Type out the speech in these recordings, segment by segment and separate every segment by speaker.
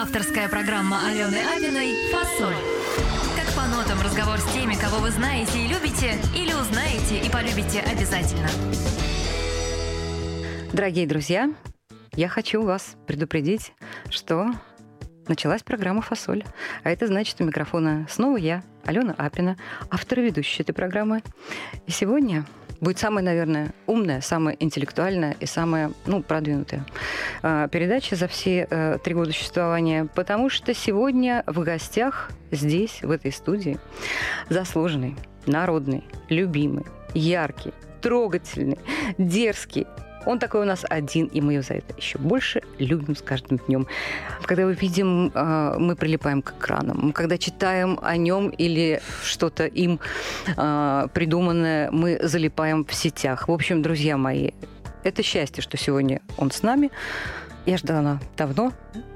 Speaker 1: Авторская программа Алены Абиной «Фасоль». Как по нотам разговор с теми, кого вы знаете и любите, или узнаете и полюбите обязательно.
Speaker 2: Дорогие друзья, я хочу вас предупредить, что началась программа «Фасоль». А это значит, у микрофона снова я, Алена Апина, автор и ведущая этой программы. И сегодня будет самая, наверное, умная, самая интеллектуальная и самая, ну, продвинутая э, передача за все э, три года существования, потому что сегодня в гостях здесь, в этой студии, заслуженный, народный, любимый, яркий, трогательный, дерзкий, он такой у нас один, и мы его за это еще больше любим с каждым днем. Когда мы видим, э, мы прилипаем к экранам. Когда читаем о нем или что-то им э, придуманное, мы залипаем в сетях. В общем, друзья мои, это счастье, что сегодня он с нами. Я ждала давно.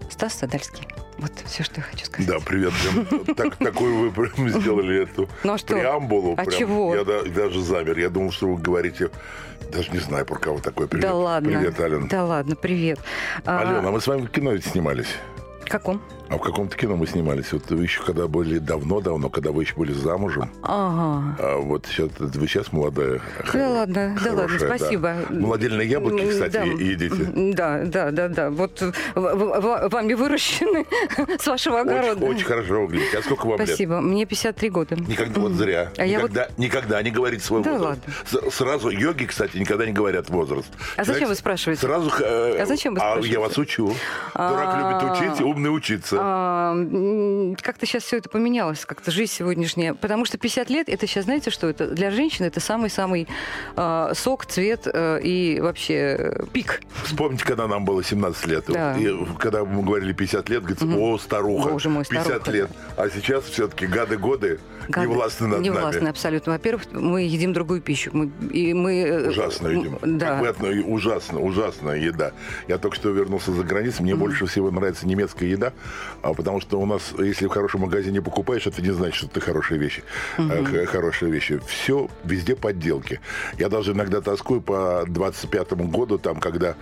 Speaker 2: Стас Садальский. Вот все, что я хочу сказать.
Speaker 3: Да, привет. Прям, так, такую вы прям сделали эту
Speaker 2: Ну а что?
Speaker 3: преамбулу.
Speaker 2: А
Speaker 3: прям.
Speaker 2: чего?
Speaker 3: Я да- даже замер. Я думал, что вы говорите... Даже не знаю, про кого такой привет.
Speaker 2: Да ладно.
Speaker 3: Привет, Ален.
Speaker 2: Да ладно, привет. А,
Speaker 3: Алена, а мы с вами в кино ведь снимались.
Speaker 2: в каком?
Speaker 3: А в каком-то кино мы снимались. Вот вы еще когда были давно-давно, когда вы еще были замужем.
Speaker 2: Ага.
Speaker 3: А вот сейчас, вы сейчас молодая.
Speaker 2: Да ладно, да ладно,
Speaker 3: хорошая,
Speaker 2: спасибо.
Speaker 3: Молодильные яблоки,
Speaker 2: М,
Speaker 3: кстати,
Speaker 2: да.
Speaker 3: едите.
Speaker 2: Да, да, да, да. Вот в- вами выращены с вашего
Speaker 3: Очень,
Speaker 2: огорода.
Speaker 3: очень хорошо выглядите. А сколько вам лет?
Speaker 2: Спасибо. Мне 53 года.
Speaker 3: Никогда, вот зря.
Speaker 2: А я
Speaker 3: никогда, никогда не говорить свой
Speaker 2: Да
Speaker 3: возраст. С- Сразу, йоги, кстати, никогда не говорят возраст.
Speaker 2: А зачем
Speaker 3: Знаете,
Speaker 2: вы спрашиваете?
Speaker 3: Сразу, э,
Speaker 2: А зачем вы
Speaker 3: А
Speaker 2: спрашиваете?
Speaker 3: я вас учу. Дурак
Speaker 2: А,
Speaker 3: любит учить, умный учиться.
Speaker 2: А, как-то сейчас все это поменялось, как-то жизнь сегодняшняя. Потому что 50 лет, это сейчас, знаете, что это? Для женщины это самый-самый а, сок, цвет э, и вообще э, пик.
Speaker 3: Вспомните, когда нам было 17 лет.
Speaker 2: Да.
Speaker 3: И когда мы говорили 50 лет, говорится, о, старуха,
Speaker 2: Боже мой,
Speaker 3: 50
Speaker 2: старуха,
Speaker 3: лет. А сейчас все-таки гады-годы не
Speaker 2: Гады.
Speaker 3: властны над
Speaker 2: Не властны,
Speaker 3: нами.
Speaker 2: абсолютно. Во-первых, мы едим другую пищу. Мы, и мы, э,
Speaker 3: Ужасно,
Speaker 2: м,
Speaker 3: видимо.
Speaker 2: Да.
Speaker 3: Вы отно- ужасно, ужасная еда. Я только что вернулся за границу. Мне больше всего нравится немецкая еда, а, потому что у нас, если в хорошем магазине покупаешь, это не значит, что это хорошие вещи. х- Хорошие вещи. Все везде подделки. Я даже иногда тоскую по 25 году, там, когда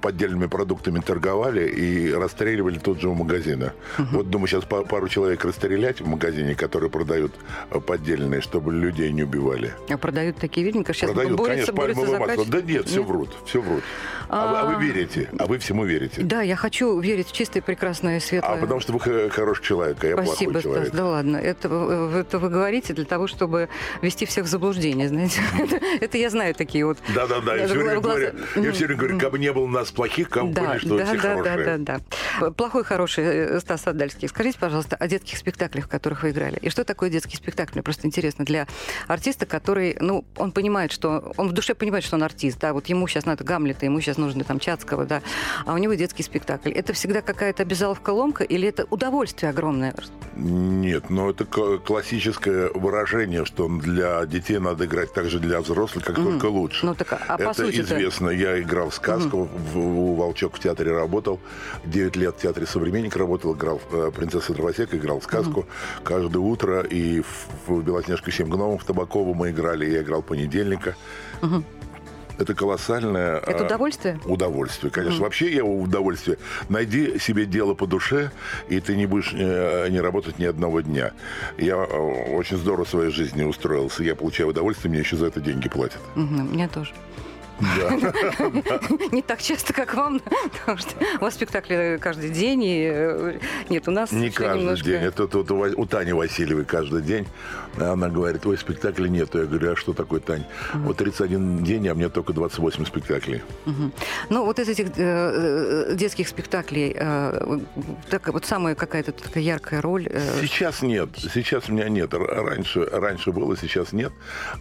Speaker 3: поддельными продуктами торговали и расстреливали тот же у магазина. Вот думаю, сейчас па- пару человек расстрелять в магазине, которые продают э, поддельные, чтобы людей не убивали.
Speaker 2: А продают такие видно, сейчас
Speaker 3: Продают,
Speaker 2: борются,
Speaker 3: конечно,
Speaker 2: борются за
Speaker 3: масло. Да нет, все врут, все врут. А, вы- а вы верите, а вы всему верите.
Speaker 2: Да, я хочу верить в чистое, прекрасное, светлое.
Speaker 3: А потому что вы хороший человек, а я
Speaker 2: Спасибо,
Speaker 3: плохой человек.
Speaker 2: Стас. Да ладно, это, вы- это вы говорите для того, чтобы ввести всех в заблуждение, знаете. Это, я знаю такие вот.
Speaker 3: Да, да, да. Я
Speaker 2: Я
Speaker 3: все время говорю, я все время говорю, как бы не было нас плохих, как бы
Speaker 2: Да,
Speaker 3: поняли, что все хорошие.
Speaker 2: да, да. Плохой, хороший э, Стас Адальский. Скажите, пожалуйста, о детских спектаклях, в которых вы играли. И что такое детский спектакль? Мне просто интересно для артиста, который, ну, он понимает, что он в душе понимает, что он артист, да, вот ему сейчас надо Гамлета, ему сейчас нужно там Чацкого, да, а у него детский спектакль. Это всегда какая-то обязаловка ломка или это удовольствие огромное?
Speaker 3: Нет, но это к- классическое выражение, что для детей надо играть так же для взрослых, как только лучше.
Speaker 2: Ну так, а по
Speaker 3: это
Speaker 2: сути
Speaker 3: известно. Я играл в сказку, в- у Волчок в театре работал. 9 лет в театре «Современник» работал, играл э, «Принцесса Дровосека», играл в сказку. Каждое утро и в, в «Белоснежку семь гномов» в Табакову мы играли. Я играл понедельника. Это колоссальное...
Speaker 2: Это
Speaker 3: э,
Speaker 2: удовольствие?
Speaker 3: Удовольствие, конечно. Вообще я удовольствие. Найди себе дело по душе, и ты не будешь э, не работать ни одного дня. Я э, очень здорово в своей жизни устроился. Я получаю удовольствие, мне еще за это деньги платят.
Speaker 2: Мгм, Мне тоже. Не так часто, как вам, потому что у вас спектакли каждый день, и э, нет, у нас
Speaker 3: Не каждый
Speaker 2: немножко-
Speaker 3: день. Это тут у, Тани Васильевой каждый день. Она говорит, ой, спектакля нету. Я говорю, а что такое, Тань? Вот 31 день, а мне только 28 спектаклей.
Speaker 2: Ну, вот из этих э, э, детских спектаклей, э, так, вот самая какая-то такая яркая роль. э,
Speaker 3: Сейчас нет. Сейчас у меня нет. Раньше, раньше было, сейчас нет.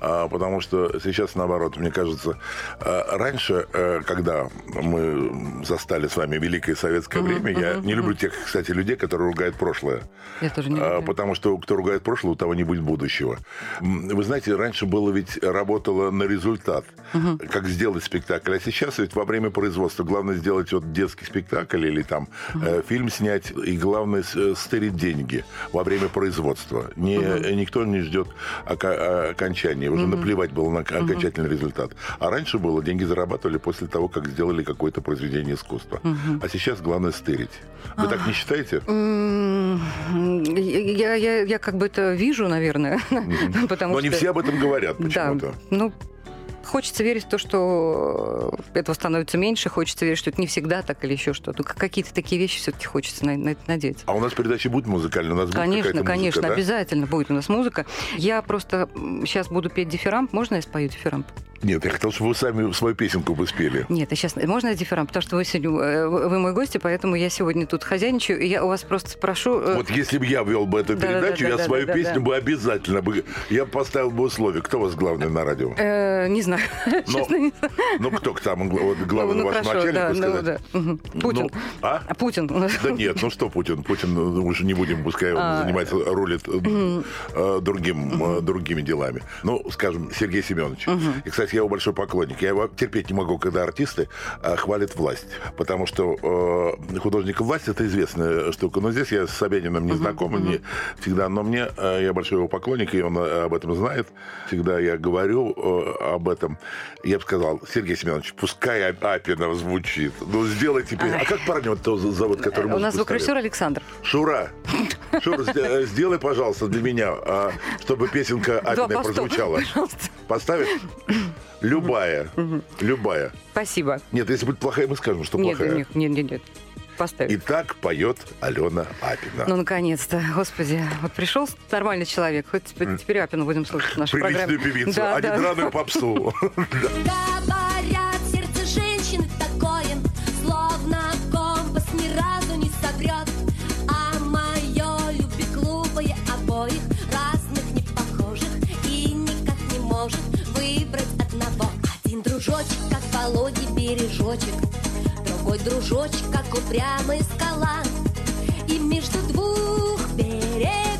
Speaker 3: А, потому что сейчас, наоборот, мне кажется, Раньше, э, когда мы застали с вами великое советское время, я не люблю тех, кстати, людей, которые ругают прошлое.
Speaker 2: Я тоже не
Speaker 3: А,
Speaker 2: люблю.
Speaker 3: Потому что кто ругает прошлое, у того не будет будущего. Вы знаете, раньше было ведь работало на результат, как сделать спектакль. А сейчас ведь во время производства главное сделать вот детский спектакль или там э, фильм снять, и главное э, стырить деньги во время производства. Не, Никто не ждет ока- окончания. Уже наплевать было на окончательный результат. А раньше было, деньги зарабатывали после того, как сделали какое-то произведение искусства. А сейчас главное стырить. Вы так не считаете?
Speaker 2: Я, я, я как бы это вижу, наверное. Потому
Speaker 3: Но не
Speaker 2: что-
Speaker 3: все об этом говорят
Speaker 2: Да,
Speaker 3: почему-то.
Speaker 2: ну, хочется верить в то, что э, этого становится меньше, хочется верить, что это не всегда так или еще что-то. Ну, Какие-то такие вещи все-таки хочется на, на это надеяться.
Speaker 3: А у нас передача будет музыкальная? У нас будет
Speaker 2: Конечно,
Speaker 3: музыка,
Speaker 2: конечно,
Speaker 3: да?
Speaker 2: обязательно будет у нас музыка. Я просто сейчас буду петь дифирамп. Можно я спою дифирамп?
Speaker 3: Нет, я хотел, чтобы вы сами свою песенку бы спели.
Speaker 2: Нет, я сейчас... Можно я дифирамп? Потому что вы сегодня... э, Вы мой гость, и поэтому я сегодня тут хозяйничаю. И я у вас просто спрошу... э,
Speaker 3: Вот если бы я вел бы эту
Speaker 2: Да-да-да,
Speaker 3: передачу, я
Speaker 2: да-да-да,
Speaker 3: свою
Speaker 2: да-да.
Speaker 3: песню бы обязательно бы... Я бы поставил бы условие. Кто у вас главный на радио?
Speaker 2: э, не знаю.
Speaker 3: Но-
Speaker 2: Честно, не знаю.
Speaker 3: Ну, кто там, гла- вот главный
Speaker 2: ну,
Speaker 3: ваш
Speaker 2: хорошо,
Speaker 3: начальник,
Speaker 2: да,
Speaker 3: вы
Speaker 2: ну,
Speaker 3: сказать?
Speaker 2: да. Мгм. Путин.
Speaker 3: Ну, а?
Speaker 2: А Путин.
Speaker 3: Да нет, ну что Путин? Путин, ну, уже не будем, пускай он
Speaker 2: А.
Speaker 3: занимается, рулит э, э, другим, э, другими делами. Ну, скажем, Сергей Семенович. И, кстати, я его большой поклонник. Я его терпеть не могу, когда артисты э, хвалят власть. Потому что э, художник власть это известная штука. Но здесь я с Собяниным не знаком, не всегда. Но мне, э, я большой его поклонник, и он э, об этом знает. Всегда я говорю э, об этом. Я бы сказал, Сергей Семенович, пускай А- Апинов звучит. Ну, сделай теперь. А как парня вот зовут, который
Speaker 2: У нас звукорежиссер Александр.
Speaker 3: Шура, Шура, э, сделай, пожалуйста, для меня, а, чтобы песенка
Speaker 2: поста,
Speaker 3: прозвучала. Поставишь? Любая. Любая.
Speaker 2: Спасибо.
Speaker 3: Нет, если будет плохая, мы скажем, что
Speaker 2: Нет,
Speaker 3: плохая.
Speaker 2: нет, нет, нет, нет. Поставь.
Speaker 3: И так поет Алена Апина.
Speaker 2: Ну, наконец-то. Господи, вот пришел нормальный человек. Хоть теперь, теперь Апину будем слушать в нашей
Speaker 3: Приличную
Speaker 2: программе.
Speaker 3: певицу,
Speaker 2: Да,
Speaker 3: а
Speaker 2: да.
Speaker 3: не драную попсу.
Speaker 4: Володя бережочек, другой дружочек, как упрямая скала. И между двух берегов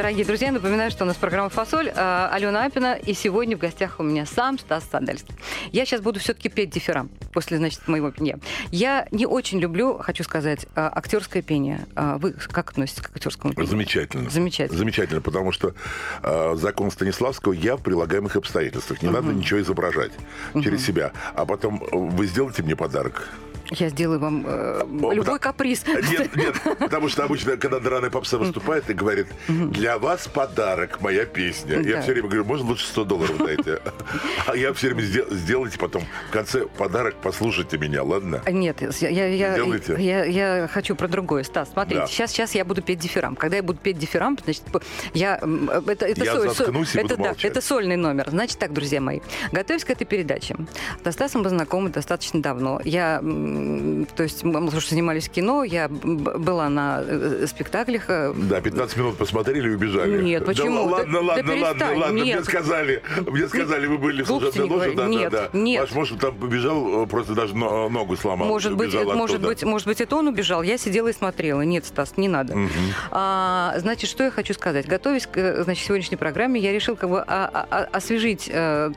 Speaker 2: Дорогие друзья, напоминаю, что у нас программа «Фасоль», э, Алена Апина, и сегодня в гостях у меня сам Стас Сандальский. Я сейчас буду все-таки петь дифирам после, значит, моего пения. Я не очень люблю, хочу сказать, э, актерское пение. А Вы как относитесь к актерскому пению?
Speaker 3: Замечательно.
Speaker 2: Замечательно.
Speaker 3: Замечательно, потому что э, закон Станиславского я в прилагаемых обстоятельствах. Не надо ничего изображать через себя. А потом э, вы сделаете мне подарок.
Speaker 2: Я сделаю вам э,
Speaker 3: О,
Speaker 2: любой
Speaker 3: да.
Speaker 2: каприз.
Speaker 3: Нет, нет, потому что обычно, когда драная попса выступает и говорит, для вас подарок, моя песня. Я все время говорю, можно лучше 100 долларов дайте. А я все время «Сдел- сделайте потом в конце подарок, послушайте меня, ладно?
Speaker 2: Нет, я, я, я, я, я хочу про другое. Стас, смотрите,
Speaker 3: Да.
Speaker 2: сейчас, сейчас я буду петь дифирам. Когда я буду петь дифирам, значит, я... м, Это, это,
Speaker 3: Я
Speaker 2: соль- соль-
Speaker 3: заткнусь и
Speaker 2: это, да, это сольный номер. Значит так, друзья мои, готовясь к этой передаче, со Стасом мы знакомы достаточно давно. Я, то есть, мы мы что занимались кино, я была на э, спектаклях. э,
Speaker 3: Да, 15 минут посмотрели и убежали.
Speaker 2: Нет, почему?
Speaker 3: Да,
Speaker 2: Да-
Speaker 3: ладно,
Speaker 2: да
Speaker 3: ладно, ладно, ладно. Мне сказали, мне сказали, вы были в служебной ложе. Да,
Speaker 2: Нет,
Speaker 3: да, да.
Speaker 2: нет.
Speaker 3: Ваш муж там побежал, э, просто даже но- ногу сломал.
Speaker 2: Может быть, может
Speaker 3: оттуда.
Speaker 2: быть, может быть, это он убежал. Я сидела и смотрела. Нет, Стас, не надо. А, значит, что я хочу сказать? Готовясь к значит, сегодняшней программе, я решила как бы а- а- а- освежить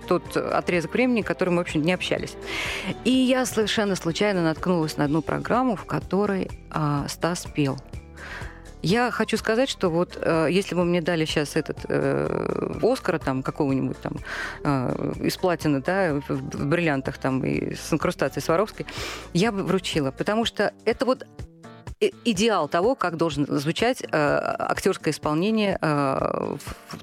Speaker 2: тот отрезок времени, в котором мы, в общем, не общались. И я совершенно случайно наткнулась на одну программу, в которой а, Стас пел. Я хочу сказать, что вот э, если бы мне дали сейчас этот э, Оскара там какого-нибудь там э, из платины, да, в, в бриллиантах там и с инкрустацией Сваровской, я бы вручила, потому что это вот идеал того, как должен звучать э, актерское исполнение э,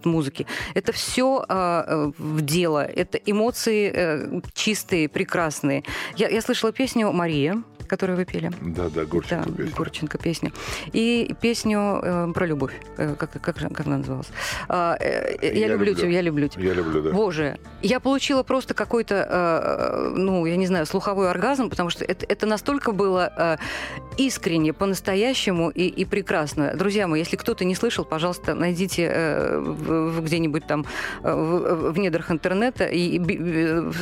Speaker 2: в. Это все в дело, это эмоции э, чистые, прекрасные. Я, я слышала песню Мария которую вы пели.
Speaker 3: Да, да, Гурченко
Speaker 2: Да, песню. И песню э, про любовь. Э, как, как, как она называлась? А, э, э, я,
Speaker 3: Я
Speaker 2: люблю,
Speaker 3: люблю.
Speaker 2: тебя, я люблю тебя.
Speaker 3: Я люблю, да.
Speaker 2: Боже, я получила просто какой-то, э, ну, я не знаю, слуховой оргазм, потому что это, это настолько было э, искренне, по-настоящему и, и прекрасно. Друзья мои, если кто-то не слышал, пожалуйста, найдите э, где-нибудь там э, в, в недрах интернета и, и би- э,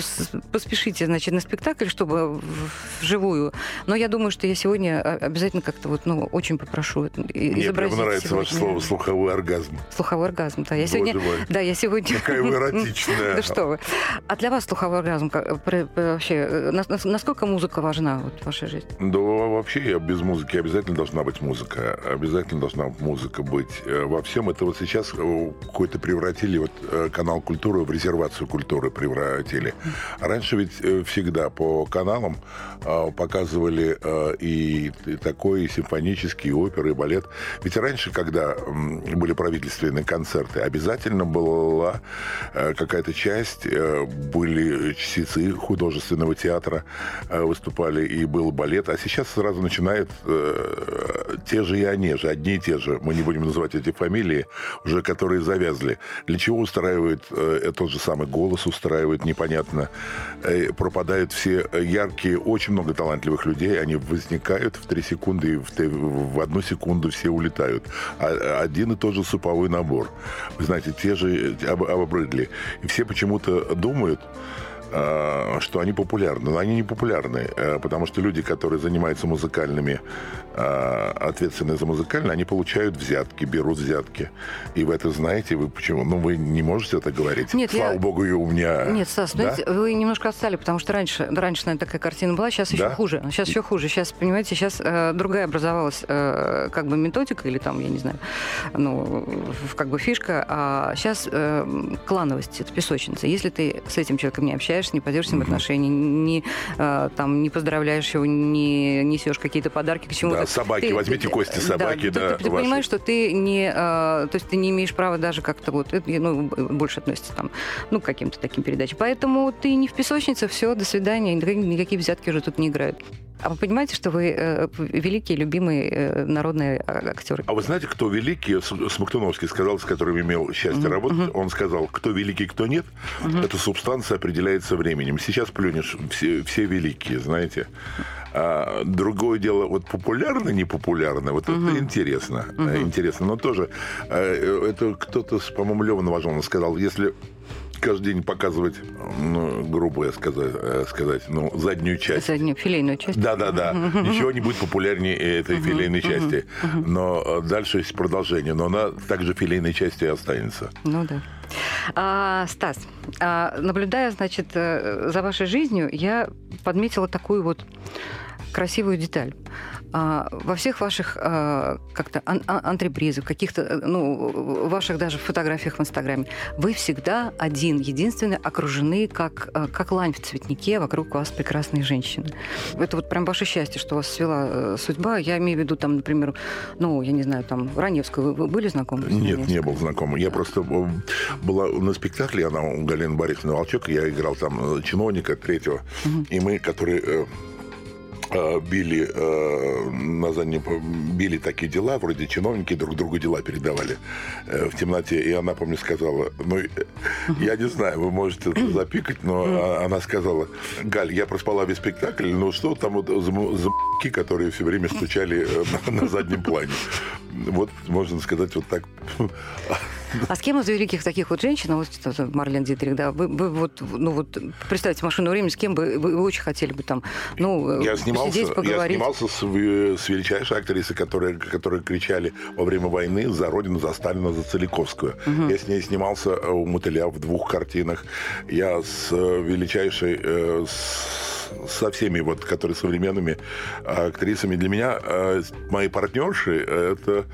Speaker 2: поспешите, значит, на спектакль, чтобы вживую. Но я думаю, что я сегодня э, обязательно как-то вот, ну, очень попрошу
Speaker 3: Мне прям нравится ваше
Speaker 2: сегодня
Speaker 3: слово «слуховой оргазм».
Speaker 2: слуховой оргазм. Да, я
Speaker 3: Боже
Speaker 2: сегодня,
Speaker 3: мой.
Speaker 2: да, я сегодня
Speaker 3: Какая вы эротичная.
Speaker 2: да что вы. А для вас слуховой оргазм вообще, э, нас- нас- насколько музыка важна в вашей жизни?
Speaker 3: Да вообще я без музыки обязательно должна быть музыка. Обязательно должна музыка быть э, во всем. Это вот сейчас э, какой-то превратили вот канал культуры в резервацию культуры превратили. А раньше ведь всегда по каналам э, показывали э, и, и такой, и симфонический, и оперы, и балет. Ведь раньше, когда м, были правительственные концерты, обязательно была э, какая-то часть, э, были чтецы художественного театра э, выступали, и был балет. А сейчас сразу начинают э, те же и они же, одни и те же. Мы не будем называть эти фамилии, уже которые завязли. Для чего устраивает э, тот же самый голос, устраивает непонятно. Э, пропадают все яркие, очень много талантливых людей. Они возникают в три секунды, и в, в одну секунду все улетают. А, один и тот же суповой набор. Вы знаете, те же об- обрыдли. И все почему-то думают, э, что они популярны. Но они не популярны, э, потому что люди, которые занимаются музыкальными, э, ответственны за музыкальные, они получают взятки, берут взятки. И вы это знаете, вы почему? Ну, вы не можете это говорить.
Speaker 2: Нет,
Speaker 3: Слава
Speaker 2: я-
Speaker 3: богу, и у меня...
Speaker 2: Нет, Стас,
Speaker 3: Да?
Speaker 2: знаете, вы немножко отстали, потому что раньше, раньше, наверное, такая картина была, сейчас еще
Speaker 3: Да?
Speaker 2: хуже. Сейчас еще хуже. Сейчас, понимаете, сейчас э, другая образовалась э, как бы методика или там, я не знаю, ну, как бы фишка. А сейчас э, клановость, это песочница. Если ты с этим человеком не общаешься, не поддерживаешь с ним
Speaker 3: Мгм.
Speaker 2: отношения, не, э, там, не поздравляешь его, не несешь какие-то подарки к чему-то.
Speaker 3: Да, собаки,
Speaker 2: Ты-
Speaker 3: возьмите кости собаки,
Speaker 2: ты-
Speaker 3: да,
Speaker 2: ты, ты
Speaker 3: ваши.
Speaker 2: понимаешь, что ты не, э, то есть ты не имеешь права даже как-то вот, это, ну, больше относится там, ну, к каким-то таким передачам. Поэтому ты не в песочнице, все, до свидания, никакие, никакие взятки уже тут не играют. А вы понимаете, что вы э, великие, любимые э, народные а- актеры?
Speaker 3: А вы знаете, кто великий? Смоктуновский сказал, с которым имел счастье
Speaker 2: Мгм,
Speaker 3: работать.
Speaker 2: мгм.
Speaker 3: Он сказал, кто великий, кто нет, эта субстанция определяется временем. Сейчас плюнешь, все, все великие, знаете. А другое дело, вот популярно, не популярно, вот это интересно. э, Интересно. Но тоже, э, это кто-то, по-моему, Лева Новожелов сказал, если каждый день показывать, ну, грубо я сказать, э, сказать, ну, заднюю часть.
Speaker 2: Заднюю филейную часть.
Speaker 3: Да, да, да. Ничего не будет популярнее этой филейной части. Но дальше есть продолжение. Но она также филейной частью и останется.
Speaker 2: Ну да. А, Стас, а, наблюдая, значит, за вашей жизнью, я подметила такую вот красивую деталь. А, во всех ваших а, как-то ан- ан- антрепризах, каких-то, э, ну, ваших даже фотографиях в Инстаграме, вы всегда один, единственный, окружены как, э, как лань в цветнике, вокруг вас прекрасные женщины. Это вот прям ваше счастье, что вас свела э, судьба. Я имею в виду, там, например, ну, я не знаю, там, Раневскую. Вы, вы были знакомы? с
Speaker 3: Нет, не был знаком. Я просто была на спектакле, она у Галины Борисовны Волчок, я играл там чиновника третьего, и мы, которые били э, на заднем, били такие дела, вроде чиновники друг другу дела передавали э, в темноте. И она, помню, сказала, ну, э, я не знаю, вы можете это запикать, но а, она сказала, Галь, я проспала весь спектакль, ну что там вот за, м- за м***ки, которые все время стучали э, на, на заднем плане. Вот, можно сказать, вот так.
Speaker 2: А с кем из великих таких вот женщин, вот Марлен Дитрих, да, вы, вы вот, ну вот, представьте машину времени, с кем бы вы, вы очень хотели бы там, ну,
Speaker 3: Я снимался,
Speaker 2: посидеть,
Speaker 3: я
Speaker 2: поговорить.
Speaker 3: снимался с, с величайшей актрисой, которые, которые кричали во время войны за Родину, за Сталина, за Целиковскую. Я с ней снимался э, у Мотыля в двух картинах. Я с э, величайшей... э, с- со всеми, вот, которые современными актрисами. Для меня э, мои партнерши э, это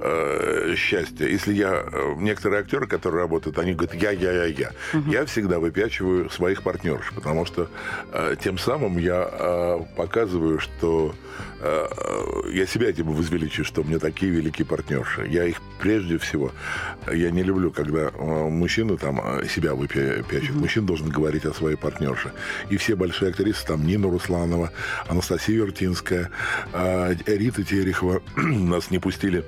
Speaker 3: э, счастье. Если я... э, Некоторые актеры, которые работают, они говорят, я, я, я, я. Я всегда выпячиваю своих партнерш, потому что тем самым я показываю, что я себя этим возвеличу, что у меня такие великие партнерши. Я их прежде всего... Я не люблю, когда мужчина там себя выпячет. Мужчина должен говорить о своей партнерше. И все большие актрисы Борис, там Нина Русланова, Анастасия Вертинская, э, Рита Терехова. Нас не пустили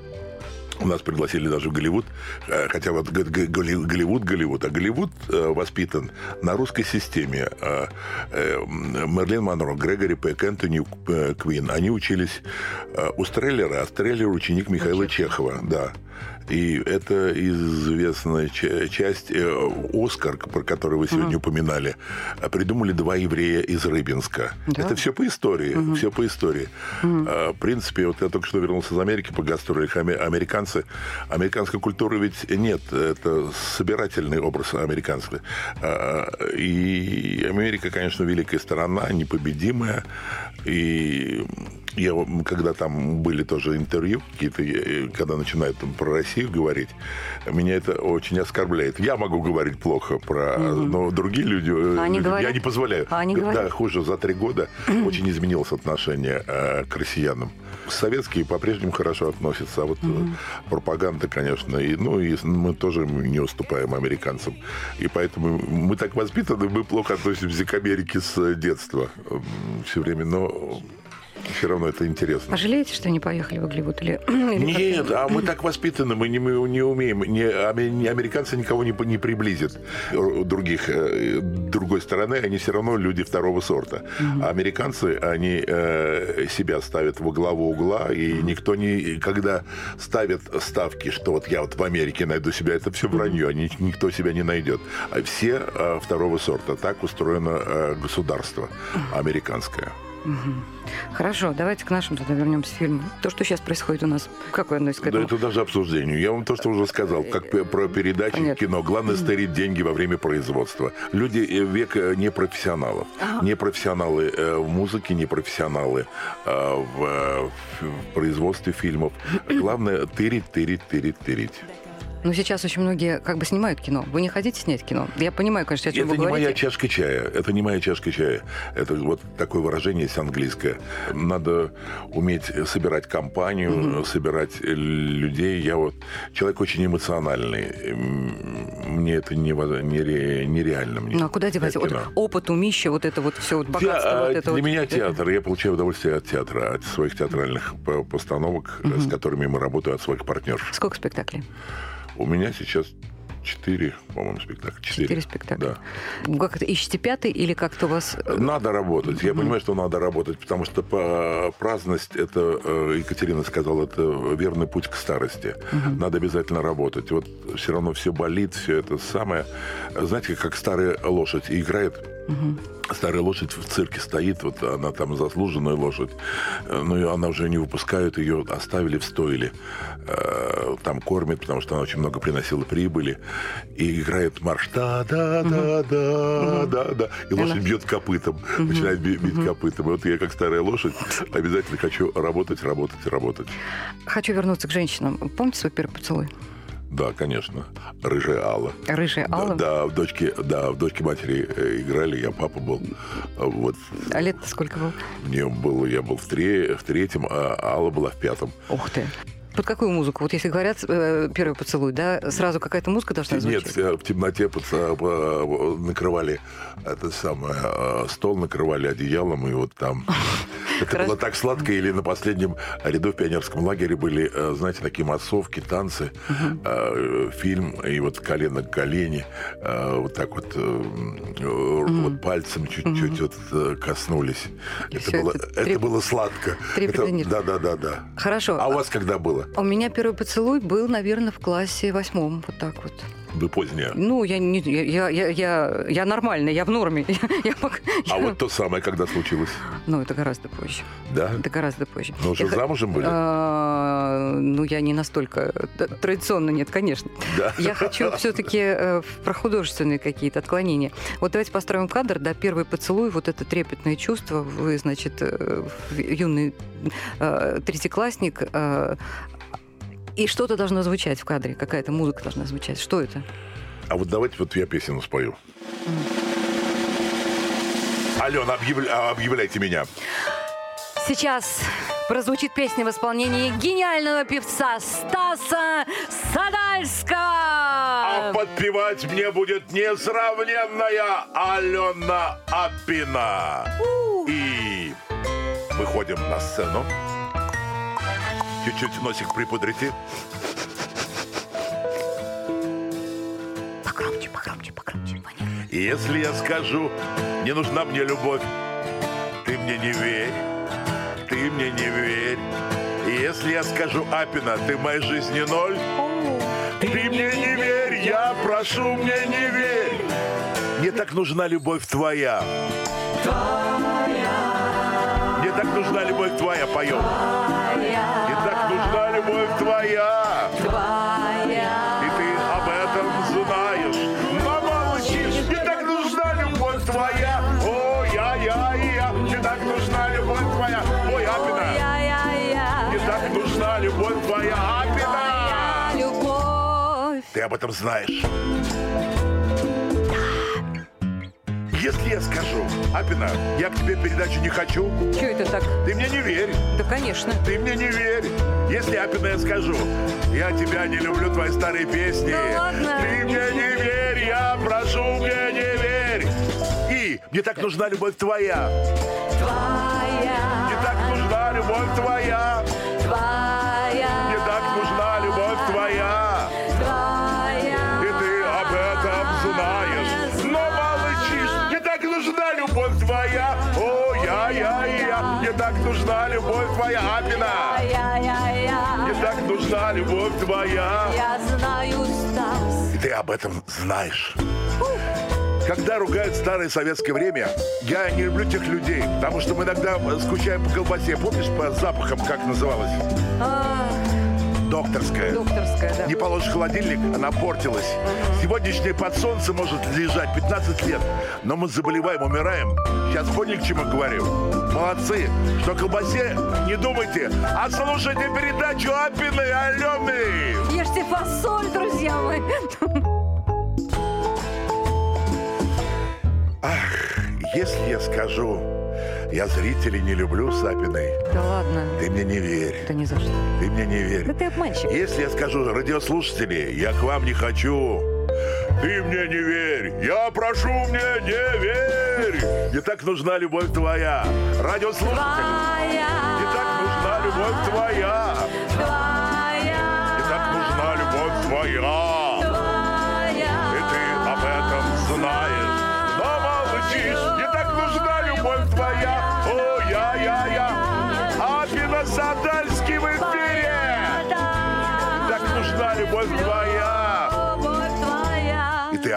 Speaker 3: нас пригласили даже в Голливуд, э, хотя вот Голливуд, Голливуд, а Голливуд э, воспитан на русской системе. Э, Мерлин Монро, Грегори Пэк, Энтони Квин, они учились у Стреллера, а Стреллер ученик Михаила Чехова, да. И это известная часть э, Оскар, про который вы сегодня mm упоминали, придумали два еврея из Рыбинска. Да? Это все по истории, mm все по истории. mm В принципе, вот я только что вернулся из Америки по гастролях. Американцы, американской культуры ведь нет. Это собирательный образ американской. А, и Америка, конечно, великая страна, непобедимая. И я, когда там были тоже интервью какие-то, э, когда начинают там, про Россию говорить, меня это очень оскорбляет. Я могу говорить плохо про, угу. но другие люди, э,
Speaker 2: а
Speaker 3: я
Speaker 2: говорят?
Speaker 3: не позволяю.
Speaker 2: А они
Speaker 3: да,
Speaker 2: говорят?
Speaker 3: хуже за три года очень изменилось отношение э, к россиянам. Советские по-прежнему хорошо относятся, а вот угу. пропаганда, конечно, и ну и мы тоже не уступаем американцам, и поэтому мы так воспитаны, мы плохо относимся к Америке с детства все время, но все равно это интересно.
Speaker 2: Жалеете, что не поехали в Голливуд? Или,
Speaker 3: Нет, а мы так воспитаны, мы не, мы не умеем. Не, американцы никого не, не приблизят других, э, другой стороны, они все равно люди второго сорта. Угу. А американцы, они э, себя ставят во главу угла, и никто не... Когда ставят ставки, что вот я вот в Америке найду себя, это все вранье, угу. никто себя не найдет. А все э, второго сорта. Так устроено э, государство американское.
Speaker 2: Угу. Хорошо, давайте к нашим тогда вернемся фильму. То, что сейчас происходит у нас, как вы относитесь к этому?
Speaker 3: Да это даже обсуждению. Я вам то, что уже сказал, как про передачи Понятно. кино. Главное стырить деньги во время производства. Люди э, век э, не профессионалов. Ага. Не профессионалы э, в музыке, не профессионалы в производстве фильмов. Главное тырить, тырить, тырить, тырить.
Speaker 2: Ну, сейчас очень многие как бы снимают кино. Вы не хотите снять кино? Я понимаю, конечно, о чем
Speaker 3: Это
Speaker 2: вы
Speaker 3: не
Speaker 2: говорите.
Speaker 3: моя чашка чая. Это не моя чашка чая. Это вот такое выражение есть английское. Надо уметь собирать компанию, угу. собирать людей. Я вот человек очень эмоциональный. Мне это не, нере, нереально. Мне
Speaker 2: ну, а куда девать? Вот опыт, умище, вот это вот все, вот богатство. Вот
Speaker 3: а,
Speaker 2: это
Speaker 3: для
Speaker 2: вот,
Speaker 3: меня театр. Я получаю удовольствие от театра, от своих театральных постановок, угу. с которыми мы работаем, от своих партнеров.
Speaker 2: Сколько спектаклей?
Speaker 3: У меня сейчас четыре, по-моему, спектакля.
Speaker 2: Четыре. четыре спектакля. Да. Как это, ищете пятый или как-то у вас...
Speaker 3: Э, надо работать. Я mm-hmm. понимаю, что надо работать, потому что праздность, это, э, Екатерина сказала, это верный путь к старости. Mm-hmm. Надо обязательно работать. Вот все равно все болит, все это самое. Знаете, как старая лошадь играет Угу. Старая лошадь в цирке стоит, вот она там заслуженная лошадь, э, но ее, она уже не выпускают, ее оставили в стойле. Э, там кормят, потому что она очень много приносила прибыли. И играет марш да-да-да-да-да-да. И лошадь бьет копытом, начинает бить копытом. И вот я, как старая лошадь, обязательно хочу работать, работать, работать.
Speaker 2: Хочу вернуться к женщинам. Помните свой первый поцелуй?
Speaker 3: Да, конечно. Рыжая Алла.
Speaker 2: Рыжая Алла?
Speaker 3: Да, да, в дочке, да, в дочке матери э, играли, я папа был. Вот.
Speaker 2: А лет сколько был?
Speaker 3: Мне было, я был в, тре, в третьем, а Алла была в пятом.
Speaker 2: Ух ты. Под какую музыку? Вот если говорят э, первый поцелуй, да, сразу какая-то музыка должна звучать?
Speaker 3: Нет, в темноте под, э, накрывали это самое, э, стол накрывали одеялом, и вот там это было так сладко. Или на последнем ряду в пионерском лагере были, знаете, такие массовки, танцы, фильм, и вот колено к колени, вот так вот, вот пальцем чуть-чуть вот коснулись. Это было, это было сладко. Да, да, да, да.
Speaker 2: Хорошо.
Speaker 3: А у вас когда было?
Speaker 2: Было? У меня первый поцелуй был, наверное, в классе восьмом, вот так вот.
Speaker 3: Вы поздняя?
Speaker 2: Ну, я, не, я, я, я, я нормальная, я в норме. Я,
Speaker 3: а вот то самое, когда случилось?
Speaker 2: Ну, это гораздо позже.
Speaker 3: Да?
Speaker 2: Это гораздо позже.
Speaker 3: Ну, уже я, замужем были?
Speaker 2: А, ну, я не настолько традиционно, нет, конечно. Да. Я хочу все-таки э, про художественные какие-то отклонения. Вот давайте построим кадр, да, первый поцелуй, вот это трепетное чувство. Вы, значит, э, юный э, третьеклассник, и что-то должно звучать в кадре, какая-то музыка должна звучать. Что это?
Speaker 3: А вот давайте вот я песню спою. Mm. Алена, объявля... объявляйте меня.
Speaker 2: Сейчас прозвучит песня в исполнении гениального певца Стаса Садальского.
Speaker 3: А подпевать мне будет несравненная Алена Апина. У-у-у. выходим на сцену. Чуть-чуть носик припудрите.
Speaker 2: Погромче, погромче, погромче. Понятно.
Speaker 3: Если я скажу, не нужна мне любовь, ты мне не верь, ты мне не верь. И если я скажу, Апина, ты в моей жизни ноль, ты мне не верь, я прошу, мне не верь. Мне так нужна любовь твоя. Мне так нужна любовь твоя, поем. Нужна любовь твоя. И ты об этом знаешь. Но молчишь. Мне так нужна любовь твоя. О, я, я, я. Мне так нужна любовь твоя. Ой, Апина. Мне так нужна любовь твоя. Апина.
Speaker 2: Любовь.
Speaker 3: Ты об этом знаешь. Если я скажу, Апина, я к тебе передачу не хочу,
Speaker 2: Че это так?
Speaker 3: ты мне не верь.
Speaker 2: Да, конечно.
Speaker 3: Ты мне не верь. Если я скажу, я тебя не люблю, твои старые песни.
Speaker 2: Да ладно?
Speaker 3: Ты мне не верь, я прошу, мне не верь. И мне так нужна любовь твоя. Мне так нужна любовь твоя. Мне так нужна любовь твоя. И ты об этом знаешь. Но молчишь. Мне так нужна любовь твоя. О, я, я, я. Мне так нужна любовь твоя, так нужна любовь твоя.
Speaker 4: Я знаю, Стас.
Speaker 3: И ты об этом знаешь. Когда ругают старое советское время, я не люблю тех людей, потому что мы иногда скучаем по колбасе. Помнишь по запахам, как называлась?
Speaker 2: А,
Speaker 3: Докторская.
Speaker 2: докторская, да.
Speaker 3: Не положишь в холодильник, она портилась. Сегодняшнее под солнце может лежать 15 лет, но мы заболеваем, умираем. Сейчас поняли, к чему говорю? Молодцы, что колбасе не думайте, а слушайте передачу Апины и Алены.
Speaker 2: Ешьте фасоль, друзья мои.
Speaker 3: Если я скажу, я зрителей не люблю с Апиной,
Speaker 2: Да ладно.
Speaker 3: ты мне не верь,
Speaker 2: Да ни за что.
Speaker 3: ты мне не
Speaker 2: Да
Speaker 3: верь.
Speaker 2: ты обманщик.
Speaker 3: Если я скажу, радиослушатели, я к вам не хочу, ты мне не верь, я прошу, мне не верь. Мне так нужна любовь твоя. Радиослушатели, мне так нужна любовь твоя. Мне так нужна любовь твоя.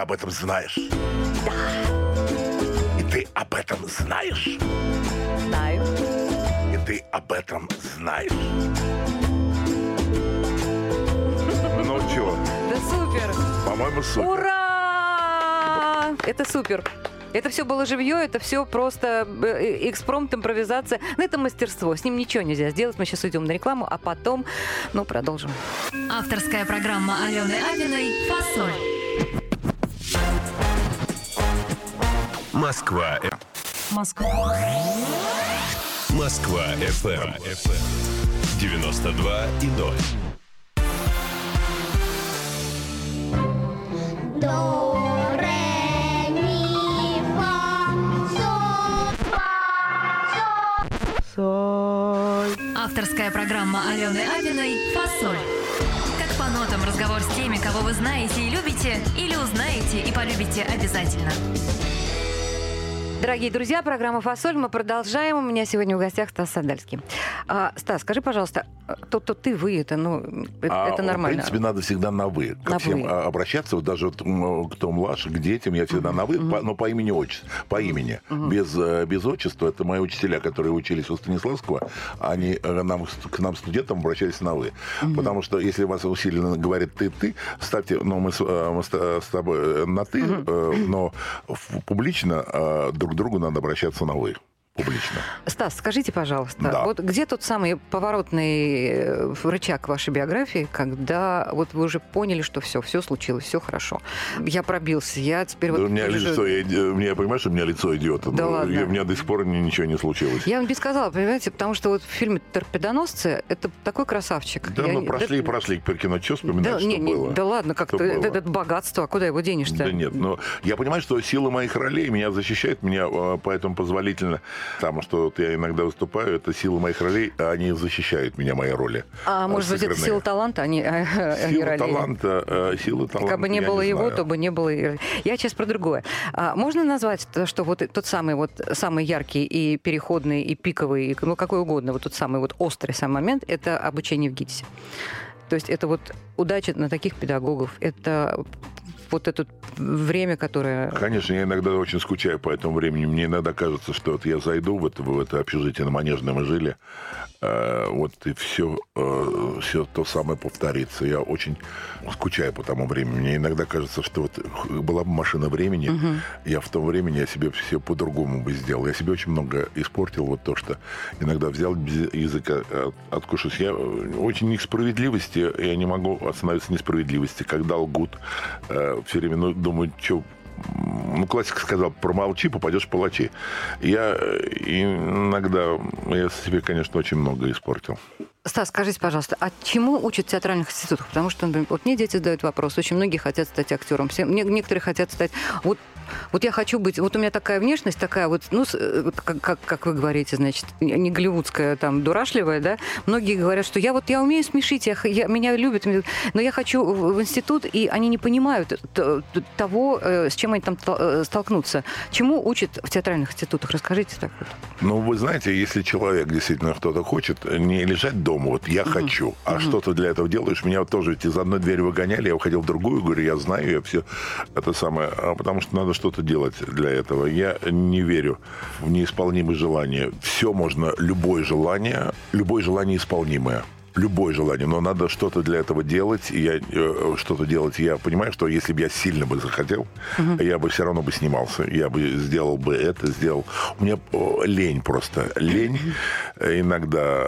Speaker 3: Об этом знаешь. И ты об этом знаешь.
Speaker 2: Знаю.
Speaker 3: И ты об этом знаешь. Ну чего,
Speaker 2: Да супер.
Speaker 3: по-моему, супер.
Speaker 2: Ура! Это супер. Это все было живье, это все просто э, экспромт, импровизация. Но это мастерство, с ним ничего нельзя сделать. Мы сейчас уйдем на рекламу, а потом, ну, продолжим.
Speaker 1: Авторская программа Алены Абиной «Фасоль».
Speaker 5: Москва.
Speaker 1: Москва.
Speaker 5: Москва FM. 92 и 0.
Speaker 6: До, ре, ми, фа, соль,
Speaker 1: Авторская программа Алены Абиной «Фасоль». Как по нотам разговор с теми, кого вы знаете и любите, или узнаете и полюбите обязательно.
Speaker 2: Дорогие друзья, программа «Фасоль». Мы продолжаем. У меня сегодня в гостях Стас Садальский. А, Стас, скажи, пожалуйста, то-то ты, вы, это, ну, это,
Speaker 3: А,
Speaker 2: это нормально.
Speaker 3: В принципе, надо всегда на вы. К
Speaker 2: На
Speaker 3: всем
Speaker 2: «вы».
Speaker 3: обращаться, вот даже вот, кто младше, к детям, я всегда на вы, по- но по имени отчеству. По имени. Без, э, без отчества. Это мои учителя, которые учились у Станиславского. Они э, нам, к нам, студентам, обращались на вы. Потому что если вас усиленно говорит ты-ты, ставьте, ну, мы с, э, мы с, тобой на ты, э, но публично друг другу надо обращаться на вы. Публично.
Speaker 2: Стас, скажите, пожалуйста,
Speaker 3: Да.
Speaker 2: вот где тот самый поворотный э, рычаг вашей биографии, когда вот вы уже поняли, что все, все случилось, все хорошо. Я пробился, я теперь
Speaker 3: Да
Speaker 2: вот...
Speaker 3: у меня
Speaker 2: уже-
Speaker 3: лицо, я, я понимаю, что у меня лицо идиота.
Speaker 2: Да
Speaker 3: но
Speaker 2: ладно?
Speaker 3: я- у меня до сих пор ни- ничего не случилось.
Speaker 2: Я вам не сказала, понимаете, потому что вот в фильме «Торпедоносцы» это такой красавчик.
Speaker 3: Да,
Speaker 2: Я
Speaker 3: ну прошли и
Speaker 2: да-
Speaker 3: прошли по кино. Что вспоминать,
Speaker 2: Да,
Speaker 3: что
Speaker 2: не, не,
Speaker 3: было?
Speaker 2: да ладно, как-то это, это богатство, а куда его денешь-то?
Speaker 3: Да нет, но я понимаю, что сила моих ролей меня защищает, меня э, поэтому позволительно Там, что вот я иногда выступаю, это сила моих ролей, а они защищают меня, мои роли.
Speaker 2: А может быть, это сила таланта, а не, а не
Speaker 3: Сила
Speaker 2: ролей?
Speaker 3: таланта, э, сила таланта.
Speaker 2: Как бы не было
Speaker 3: не
Speaker 2: его,
Speaker 3: знаю.
Speaker 2: то бы не было. Я сейчас про другое. А можно назвать, то, что вот тот самый вот самый яркий и переходный, и пиковый, и, ну какой угодно, вот тот самый вот острый сам момент, это обучение в ГИТИСе. То есть это вот удача на таких педагогов, это вот это время, которое...
Speaker 3: Конечно, я иногда очень скучаю по этому времени. Мне иногда кажется, что вот я зайду в это, в это общежитие на Манежной мы жили, вот и все, все то самое повторится. Я очень скучаю по тому времени. Мне иногда кажется, что вот была бы машина времени, я в том времени я себе все по-другому бы сделал. Я себе очень много испортил, вот то, что иногда взял без языка, э, откушать. Я э, очень несправедливости, я не могу остановиться несправедливости, когда лгут. все время ну, думаю, что ну, классик сказал, промолчи, попадешь в палачи. Я э, иногда, я себе, конечно, очень много испортил.
Speaker 2: Стас, скажите, пожалуйста, а чему учат в театральных институтах? Потому что, например, вот мне дети задают вопрос, очень многие хотят стать актером, все, некоторые хотят стать... Вот, вот я хочу быть... Вот у меня такая внешность, такая вот, ну, э, как, как, как вы говорите, значит, не голливудская, там, дурашливая, да? Многие говорят, что я вот, я умею смешить, я, я- меня любят, но я хочу в, институт, и они не понимают того, э, с чем они там э, столкнутся. Чему учат в театральных институтах? Расскажите так вот.
Speaker 3: Ну, вы знаете, если человек действительно кто-то хочет, не лежать дома, вот я хочу, а что ты для этого делаешь? Меня вот тоже ведь из одной двери выгоняли, я уходил в другую, говорю, я знаю, я все это самое, а потому что надо что-то делать для этого. Я не верю в неисполнимые желания. Все можно, любое желание, любое желание исполнимое. Любое желание, но надо что-то для этого делать. И я э, что-то делать. Я понимаю, что если бы я сильно бы захотел, я бы все равно бы снимался. Я бы сделал бы это, сделал. У меня э, лень просто. Лень э, иногда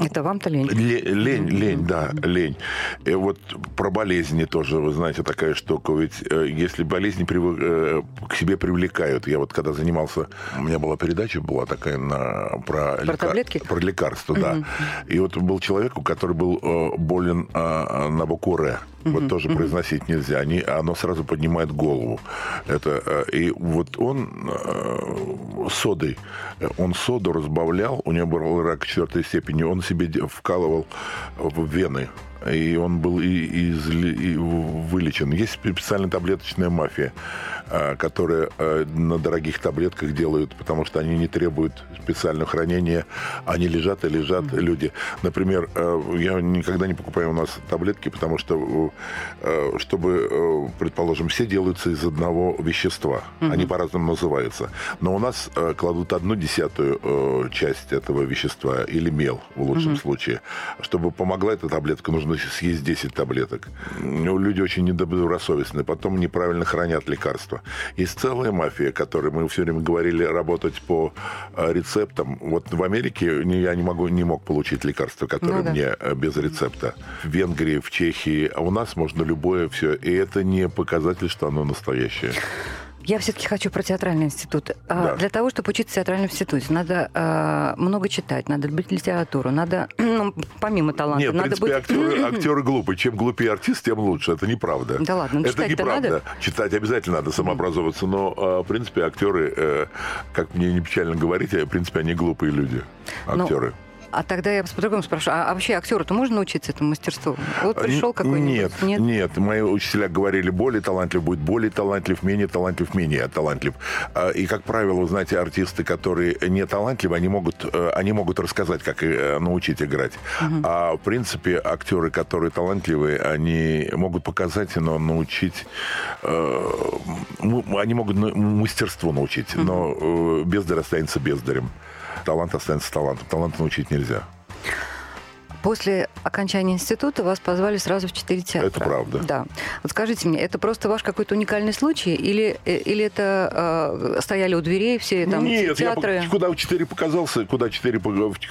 Speaker 2: Это вам-то лень?
Speaker 3: Ле- Лень, лень, да, лень. И вот про болезни тоже, вы знаете, такая штука. Ведь э, если болезни привы- э, к себе привлекают, я вот когда занимался, у меня была передача была такая на про,
Speaker 2: таблетки?
Speaker 3: про лекарства, да. И вот был человек, у который был э, болен э, на букву Р. Вот тоже произносить нельзя. Они, оно сразу поднимает голову. Это, э, и вот он э, содой, он соду разбавлял, у него был рак четвертой степени, он себе вкалывал в вены. И он был и, изле- и вылечен. Есть специальная таблеточная мафия, э, которая э, на дорогих таблетках делают, потому что они не требуют специального хранения. Они лежат и лежат люди. Например, э, я никогда не покупаю у нас таблетки, потому что, чтобы, предположим, все делаются из одного вещества. Они по-разному называются. Но у нас кладут одну десятую часть этого вещества или мел в лучшем случае. Чтобы помогла эта таблетка, нужно съесть 10 таблеток. Ну, люди очень недобросовестны. Потом неправильно хранят лекарства. Есть целая мафия, которой мы все время говорили работать по э, рецептам. Вот в Америке я не, могу, не мог получить лекарства, которые
Speaker 2: Ну да.
Speaker 3: мне э, без рецепта. В Венгрии, в Чехии. А у нас можно любое все. И это не показатель, что оно настоящее.
Speaker 2: Я все-таки хочу про театральный институт. А,
Speaker 3: Да.
Speaker 2: Для того, чтобы учиться в театральном институте, надо а, много читать, надо любить литературу, надо, ну, помимо таланта,
Speaker 3: Нет, в
Speaker 2: надо
Speaker 3: принципе,
Speaker 2: быть...
Speaker 3: актеры, актеры глупые. Чем глупее артист, тем лучше. Это неправда.
Speaker 2: Да ладно, ну
Speaker 3: Это неправда.
Speaker 2: надо?
Speaker 3: Читать обязательно надо самообразовываться. Но, э, в принципе, актеры, э, как мне не печально говорить, э, в принципе, они глупые люди.
Speaker 2: Ну,
Speaker 3: Актеры.
Speaker 2: А тогда я по-другому спрошу, а вообще актеру-то можно научиться этому мастерству? Вот пришел
Speaker 3: Н-
Speaker 2: какой-нибудь...
Speaker 3: Нет, нет, Мои учителя говорили, более талантлив будет более талантлив, менее талантлив, менее талантлив. А, И, как правило, знаете, артисты, которые не талантливы, они могут, э, они могут рассказать, как э, научить играть. А, в принципе, актеры, которые талантливые, они могут показать, но научить... э, Они могут мастерство научить, но э, бездарь останется бездарем. Талант останется талантом. Талант научить нельзя.
Speaker 2: После окончания института вас позвали сразу в четыре театра.
Speaker 3: Это правда.
Speaker 2: Да. Вот скажите мне, это просто ваш какой-то уникальный случай? Или, э, или это э, стояли у дверей все там
Speaker 3: Нет,
Speaker 2: театры?
Speaker 3: по- куда в 4 показался, куда 4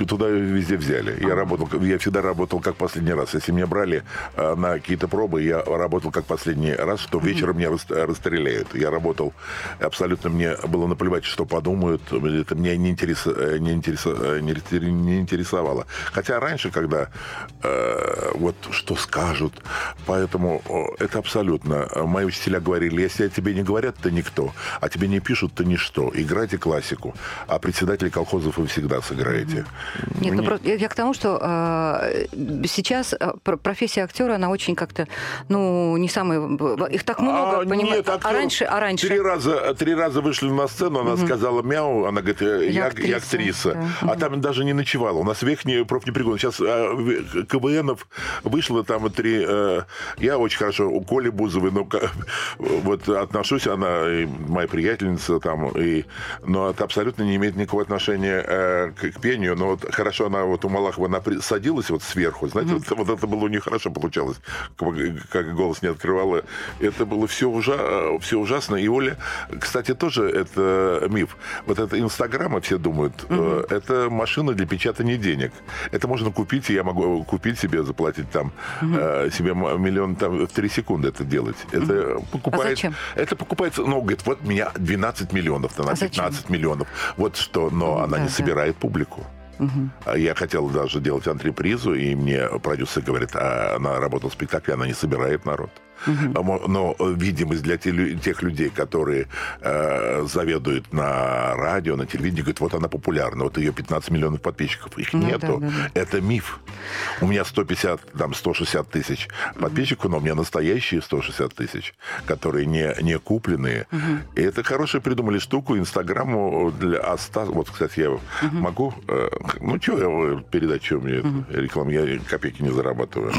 Speaker 3: туда везде взяли. Я работал, я всегда работал как последний раз. Если меня брали э, на какие-то пробы, я работал как последний раз, что вечером меня рас- расстреляют. Я работал абсолютно, мне было наплевать, что подумают. Это меня не, интересо- э, не, интересо- э, не интересовало. Хотя раньше, когда э, вот что скажут. Поэтому это абсолютно. Мои учителя говорили, если о тебе не говорят, ты никто, а тебе не пишут, ты ничто. Играйте классику, а председателей колхозов вы всегда сыграете.
Speaker 2: Нет, ну просто я, я к тому, что э, сейчас э, пр- профессия актера, она очень как-то, ну, не самая... Их так много,
Speaker 3: А,
Speaker 2: понимаешь?
Speaker 3: нет,
Speaker 2: а
Speaker 3: актер-
Speaker 2: раньше, а раньше...
Speaker 3: Три раза, три раза вышли на сцену, она сказала мяу, она говорит, э,
Speaker 2: Я
Speaker 3: я,
Speaker 2: актриса,
Speaker 3: я актриса.
Speaker 2: да.
Speaker 3: А там даже не ночевала. У нас век не профнепригоден. Сейчас а, в- КВНов вышло там три... э, я очень хорошо у Коли Бузовой, но вот отношусь, она и моя приятельница там, и, но это абсолютно не имеет никакого отношения э, к, к пению. Но вот хорошо она вот у Малахова она при- садилась вот сверху, знаете, вот, вот это было у нее хорошо получалось, как, как голос не открывала. Это было все, ужа, все ужасно. И Оля, кстати, тоже это миф. Вот это Инстаграма все думают, э, это машина для печатания денег. Это можно купить, и я могу купить себе, заплатить там э, себе миллион там в три секунды это делать. Это покупает...
Speaker 2: А зачем?
Speaker 3: Это покупается, ну, говорит, вот меня 12 миллионов, на
Speaker 2: А зачем?
Speaker 3: 15 миллионов. Вот что, но она
Speaker 2: да,
Speaker 3: не
Speaker 2: да.
Speaker 3: собирает публику. А Я хотел даже делать антрепризу, и мне продюсер говорит, а она работала в спектакле, она не собирает народ. Мо- Но э, видимость для тех людей, которые э, заведуют на радио, на телевидении, говорят, вот она популярна, вот ее 15 миллионов подписчиков. Их
Speaker 2: Ну да,
Speaker 3: нету.
Speaker 2: да, да.
Speaker 3: Это миф. У меня 150, там 160 тысяч подписчиков, но у меня настоящие 160 тысяч, которые не, не купленные. И это хорошую придумали штуку Инстаграму для Аста. Вот, кстати, я могу... э, ну, что я передать, что мне реклама? Я копейки не зарабатываю.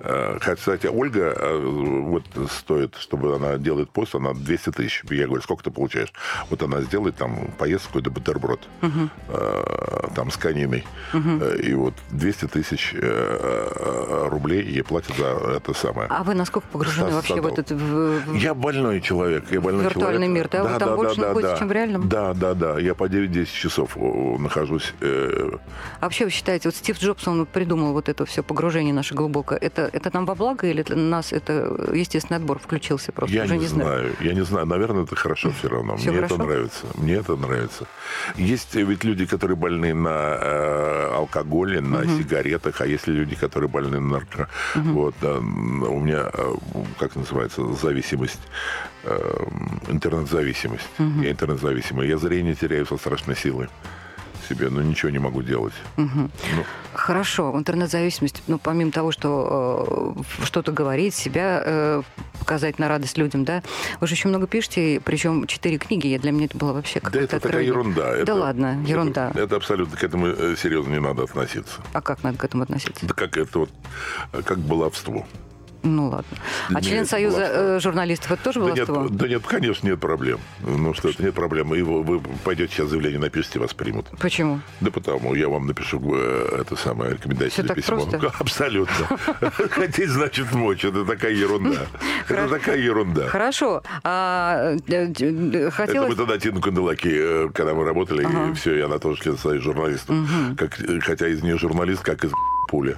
Speaker 3: Э, хотя, Кстати, Ольга э, вот стоит, чтобы она делает пост, она 200 тысяч. Я говорю, сколько ты получаешь? Вот она сделает там поездку, какой-то бутерброд э, там с кониной. Э, И вот 200 тысяч э, рублей ей платят за это самое.
Speaker 2: А вы насколько погружены
Speaker 3: Стас
Speaker 2: вообще в этот... в-
Speaker 3: Я больной человек. Я больной
Speaker 2: Виртуальный
Speaker 3: человек.
Speaker 2: мир, да? Вы там больше находитесь, чем в реальном?
Speaker 3: Да, да, да. Я по 9-10 часов нахожусь.
Speaker 2: А вообще вы считаете, вот Стив Джобс, он придумал вот это все погружение наше глубокое. Это, это нам во благо или для нас это естественный отбор включился просто?
Speaker 3: Я
Speaker 2: Уже
Speaker 3: не, знаю. Я не знаю. Наверное, это хорошо все равно.
Speaker 2: Всё
Speaker 3: Мне
Speaker 2: хорошо?
Speaker 3: это нравится. Мне это нравится. Есть ведь люди, которые больны на э, алкоголе, на сигаретах, а есть люди, которые больны на нарко. Вот э, у меня, э, как называется, зависимость, э, интернет-зависимость. Я интернет-зависимый. Я зрение теряю со страшной силой себе, но ничего не могу делать. Ну,
Speaker 2: Хорошо, интернет-зависимость, ну, помимо того, что э, что-то говорить, себя э, показать на радость людям, да, вы же очень много пишете, причем четыре книги, я, для меня это было вообще
Speaker 3: да
Speaker 2: какое-то
Speaker 3: это такая ерунда.
Speaker 2: Да
Speaker 3: Это-
Speaker 2: ладно,
Speaker 3: это-
Speaker 2: ерунда.
Speaker 3: Это, абсолютно к этому э, серьезно не надо относиться.
Speaker 2: А как надо к этому относиться?
Speaker 3: Да как это вот, э, как баловство.
Speaker 2: Ну ладно. А
Speaker 3: Нет,
Speaker 2: член Союза
Speaker 3: баловство.
Speaker 2: э, журналистов это тоже
Speaker 3: Да нет, да нет, конечно, нет проблем. Ну что, это нет проблем. И вы, вы пойдете сейчас заявление напишите, вас примут.
Speaker 2: Почему?
Speaker 3: Да потому я вам напишу э, это самое рекомендательное письмо.
Speaker 2: просто?
Speaker 3: Абсолютно. Хотеть значит мочь. Это такая ерунда. Это такая ерунда.
Speaker 2: Хорошо. А, э,
Speaker 3: Это мы тогда Тину Канделаки, когда мы работали, и все, и она тоже член союза журналистов. Хотя из нее журналист, как из пули.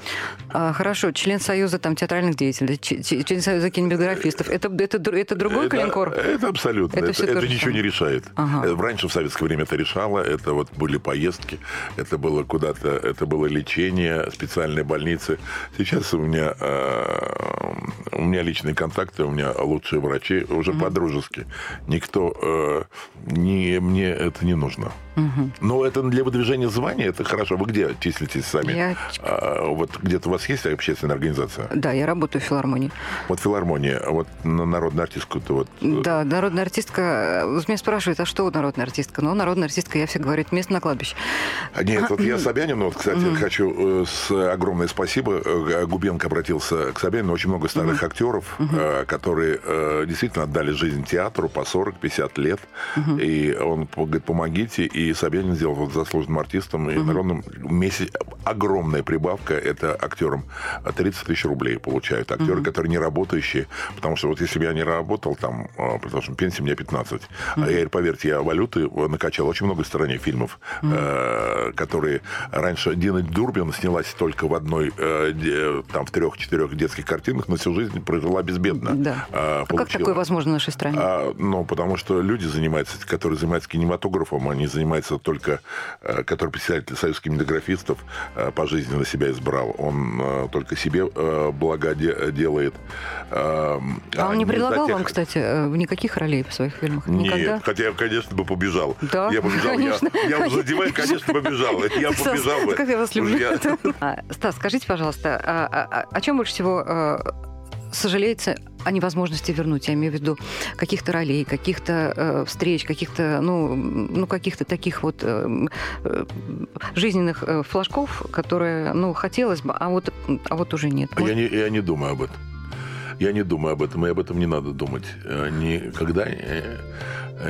Speaker 2: А, хорошо, член Союза там, театральных деятелей, член Союза кинематографистов. Это, это, это другой
Speaker 3: это,
Speaker 2: калинкор?
Speaker 3: Это абсолютно.
Speaker 2: Это
Speaker 3: Это, это
Speaker 2: то же
Speaker 3: ничего не решает.
Speaker 2: Ага.
Speaker 3: Э, Раньше в советское время это решало. Это вот были поездки, это было куда-то, это было лечение, специальные больницы. Сейчас у меня, э, у меня личные контакты, у меня лучшие врачи, уже по-дружески. Никто, э, не, мне это не нужно. Но это для выдвижения звания, это хорошо. Вы где числитесь сами?
Speaker 2: Я-
Speaker 3: А, вот где-то у вас есть общественная организация?
Speaker 2: Да, я работаю в филармонии.
Speaker 3: Вот филармония, а вот на народную артистку-то вот... э,
Speaker 2: Да, народная артистка. э, меня спрашивают, а что народная артистка? Ну, народная артистка, я все говорю, это место на кладбище.
Speaker 3: А Нет, вот я Собянину, вот, кстати, хочу э, с огромное спасибо. Губенко обратился к Собянину. Очень много старых актеров, которые действительно отдали жизнь театру по 40-50 лет. И он говорит, помогите. И Собянин сделал вот заслуженным артистом и народным месяц. Огромная прибавка это актерам 30 тысяч рублей получают. Актеры, которые не работающие. Потому что вот если бы я не работал там, э, потому что пенсия у меня 15. А я, поверьте, я валюты накачал очень много в стороне фильмов, э, которые раньше Дина Дурбин снялась только в одной, э, там в трех-четырех детских картинах, но всю жизнь прожила безбедно.
Speaker 2: Да.
Speaker 3: Э,
Speaker 2: А как такое возможно в нашей стране?
Speaker 3: А, ну, потому что люди занимаются, которые занимаются кинематографом, они занимаются только, э, которые председатели Союза кинематографистов, э, по жизни на себя избрал. Он э, только себе благо де- делает. Э,
Speaker 2: А он не
Speaker 3: за
Speaker 2: предлагал
Speaker 3: тех-
Speaker 2: вам, кстати, никаких ролей в своих фильмах? Никогда?
Speaker 3: Нет, хотя я, конечно, бы побежал.
Speaker 2: Да,
Speaker 3: я побежал,
Speaker 2: конечно.
Speaker 3: я, я уже задеваю, конечно, побежал. Я
Speaker 2: Стас,
Speaker 3: побежал.
Speaker 2: Как я вас люблю.
Speaker 3: я-
Speaker 2: А, Стас, скажите, пожалуйста, а- а- а о чем больше всего сожалеете о невозможности вернуть? Я имею в виду каких-то ролей, каких-то э, встреч, каких-то, ну, ну, каких-то таких вот э, э, жизненных э, флажков, которые, ну, хотелось бы, а вот, а вот уже нет.
Speaker 3: Я
Speaker 2: Может,
Speaker 3: не, я не думаю об этом. Я не думаю об этом, и об этом не надо думать. Э, Никогда, э,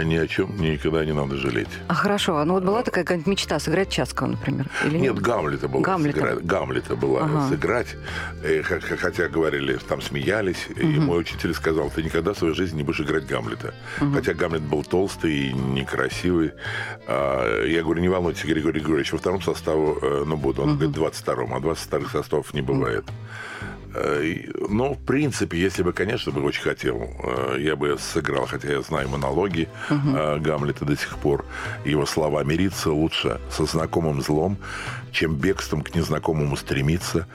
Speaker 3: ни о чем никогда не надо жалеть.
Speaker 2: А хорошо, а ну вот была такая какая-нибудь мечта сыграть Часкова, например? Или
Speaker 3: Нет, Гамлета была
Speaker 2: Гамлета.
Speaker 3: сыграть. Гамлета была
Speaker 2: Ага.
Speaker 3: сыграть. Э, х- х- Хотя говорили, там смеялись. И мой учитель сказал, ты никогда в своей жизни не будешь играть Гамлета. Хотя Гамлет был толстый и некрасивый. А, Я говорю, не волнуйтесь, Григорий Григорьевич, во втором составу, э, ну, буду. Он говорит, 22-м, а 22 составов не бывает. Э, и- Но, в принципе, если бы, конечно, бы очень хотел, э, я бы сыграл, хотя я знаю монологи э, Гамлета до сих пор. Его слова «мириться лучше со знакомым злом, чем бегством к незнакомому стремиться».